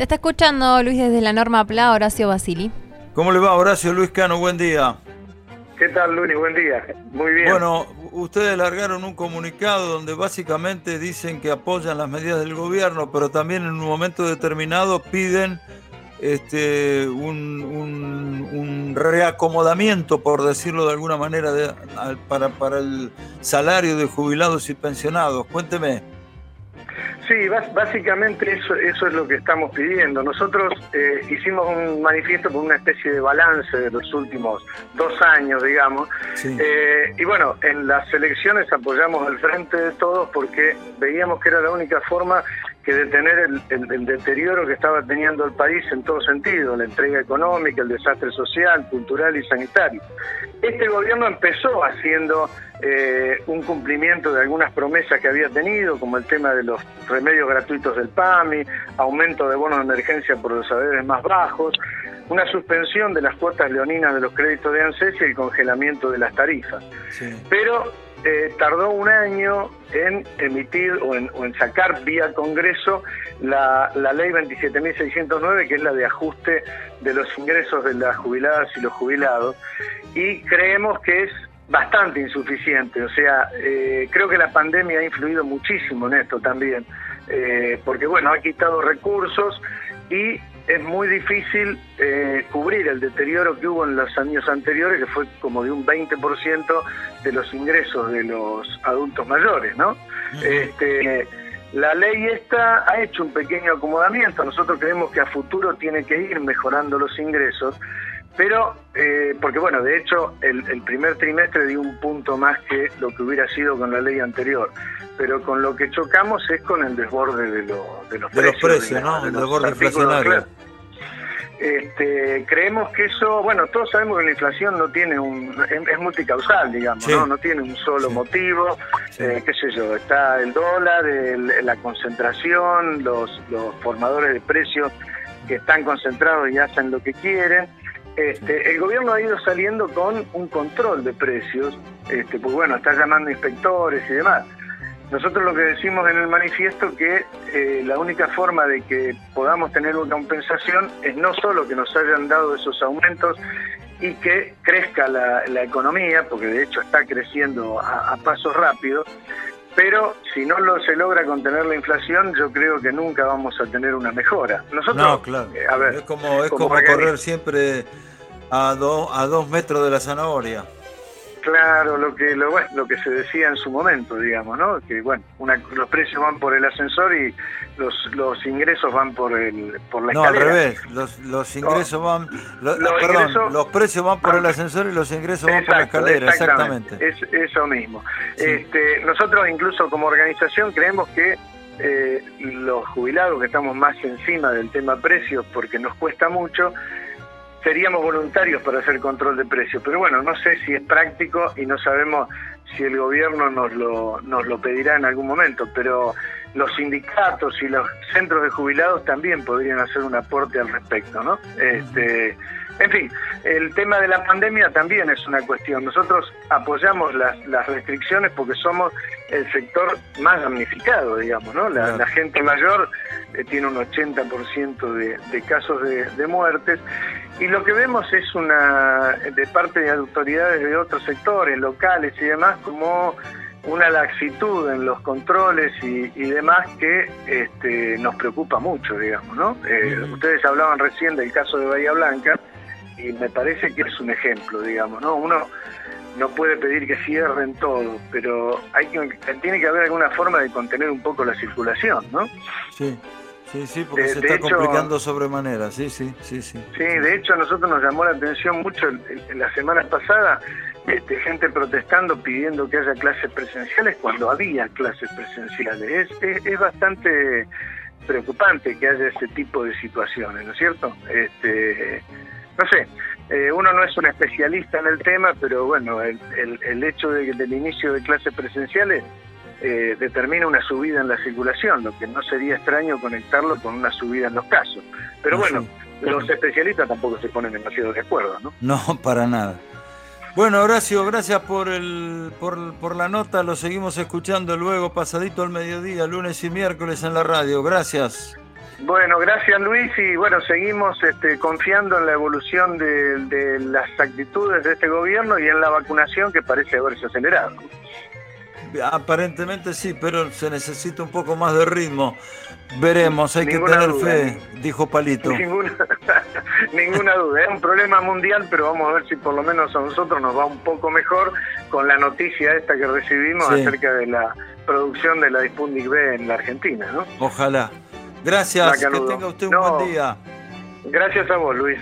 Te está escuchando Luis desde la norma PLA, Horacio Basili. ¿Cómo le va, Horacio Luis Cano? Buen día. ¿Qué tal, Luis? Buen día. Muy bien. Bueno, ustedes largaron un comunicado donde básicamente dicen que apoyan las medidas del gobierno, pero también en un momento determinado piden este, un, reacomodamiento, por decirlo de alguna manera, para, para el salario de jubilados y pensionados. Cuénteme. Sí, básicamente eso, eso es lo que estamos pidiendo. Nosotros eh, hicimos un manifiesto con una especie de balance de los últimos dos años, digamos. Eh, y bueno, en las elecciones apoyamos al frente de todos porque veíamos que era la única forma que detener el, el, deterioro que estaba teniendo el país en todo sentido, la entrega económica, el desastre social, cultural y sanitario. Este gobierno empezó haciendo eh, un cumplimiento de algunas promesas que había tenido, como el tema de los remedios gratuitos del PAMI, aumento de bonos de emergencia por los saberes más bajos, una suspensión de las cuotas leoninas de los créditos de ANSES y el congelamiento de las tarifas. Pero eh, tardó un año en emitir o en, sacar vía Congreso la, la ley 27.609, que es la de ajuste de los ingresos de las jubiladas y los jubilados, y creemos que es bastante insuficiente. O sea, eh, creo que la pandemia ha influido muchísimo en esto también, eh, porque bueno, ha quitado recursos y es muy difícil eh, cubrir el deterioro que hubo en los años anteriores, que fue como de un 20% de los ingresos de los adultos mayores, ¿no? Este, la ley esta ha hecho un pequeño acomodamiento, nosotros creemos que a futuro tiene que ir mejorando los ingresos, pero, eh, porque bueno, de hecho, el, primer trimestre dio un punto más que lo que hubiera sido con la ley anterior. Pero con lo que chocamos es con el desborde de, de los de precios. Los precios ¿no? el desborde inflacionario. Este, creemos que eso, bueno, todos sabemos que la inflación no tiene un, es, multicausal, digamos, ¿no? No tiene un solo motivo, eh, qué sé yo, está el dólar, la concentración, los, los formadores de precios que están concentrados y hacen lo que quieren. Este, el gobierno ha ido saliendo con un control de precios, este, pues bueno, está llamando inspectores y demás. Nosotros lo que decimos en el manifiesto que eh, la única forma de que podamos tener una compensación es no solo que nos hayan dado esos aumentos y que crezca la, economía, porque de hecho está creciendo a, pasos rápidos, pero si no lo, se logra contener la inflación, yo creo que nunca vamos a tener una mejora. Nosotros, no, claro. Eh, a ver, es como, es como, correr siempre a, a dos metros de la zanahoria. Claro, lo que lo, lo que se decía en su momento, digamos, ¿no? Que bueno, los precios van por el ascensor y los, los ingresos van por el por la no, escalera. No, al revés, los, los ingresos van los, perdón, los precios van por el ascensor y los ingresos van por la escalera, exactamente. Es eso mismo. Este, nosotros incluso como organización creemos que eh, los jubilados que estamos más encima del tema precios porque nos cuesta mucho seríamos voluntarios para hacer control de precios, pero bueno, no sé si es práctico y no sabemos si el gobierno nos lo, nos lo pedirá en algún momento, pero los sindicatos y los centros de jubilados también podrían hacer un aporte al respecto, ¿no? Este, en fin, el tema de la pandemia también es una cuestión. Nosotros apoyamos las, las restricciones porque somos el sector más damnificado, digamos, ¿no? La, gente mayor eh, tiene un 80% de, de casos de, de muertes y lo que vemos es una, de parte de autoridades de otros sectores, locales y demás, como una laxitud en los controles y, demás que este, nos preocupa mucho, digamos, ¿no? Eh, ustedes hablaban recién del caso de Bahía Blanca y me parece que es un ejemplo, digamos, ¿no? Uno no puede pedir que cierren todo, pero hay que, tiene que haber alguna forma de contener un poco la circulación, ¿no? Sí. Sí, sí, porque se está complicando sobremanera, sí, sí, sí, sí. Sí, de hecho a nosotros nos llamó la atención mucho en, la semana pasada este, gente protestando pidiendo que haya clases presenciales cuando había clases presenciales. Es, es, bastante preocupante que haya ese tipo de situaciones, ¿no es cierto? Este, no sé, eh, uno no es un especialista en el tema, pero bueno, el, el, hecho de, del inicio de clases presenciales eh, determina una subida en la circulación, lo que no sería extraño conectarlo con una subida en los casos. Pero bueno, los especialistas tampoco se ponen demasiado de acuerdo, ¿no? No, para nada. Bueno, Horacio, gracias por, el, por, por la nota. Lo seguimos escuchando luego, pasadito al mediodía, lunes y miércoles en la radio. Gracias. Bueno, gracias Luis y bueno, seguimos este, confiando en la evolución de, las actitudes de este gobierno y en la vacunación que parece haberse acelerado. Aparentemente sí, pero se necesita un poco más de ritmo. Veremos, hay que tener fe, dijo Palito. Ninguna, ninguna duda, es un problema mundial, pero vamos a ver si por lo menos a nosotros nos va un poco mejor con la noticia esta que recibimos acerca de la producción de la Sputnik B en la Argentina. ¿no? Ojalá. Gracias, que tenga usted un buen día. Gracias a vos, Luis.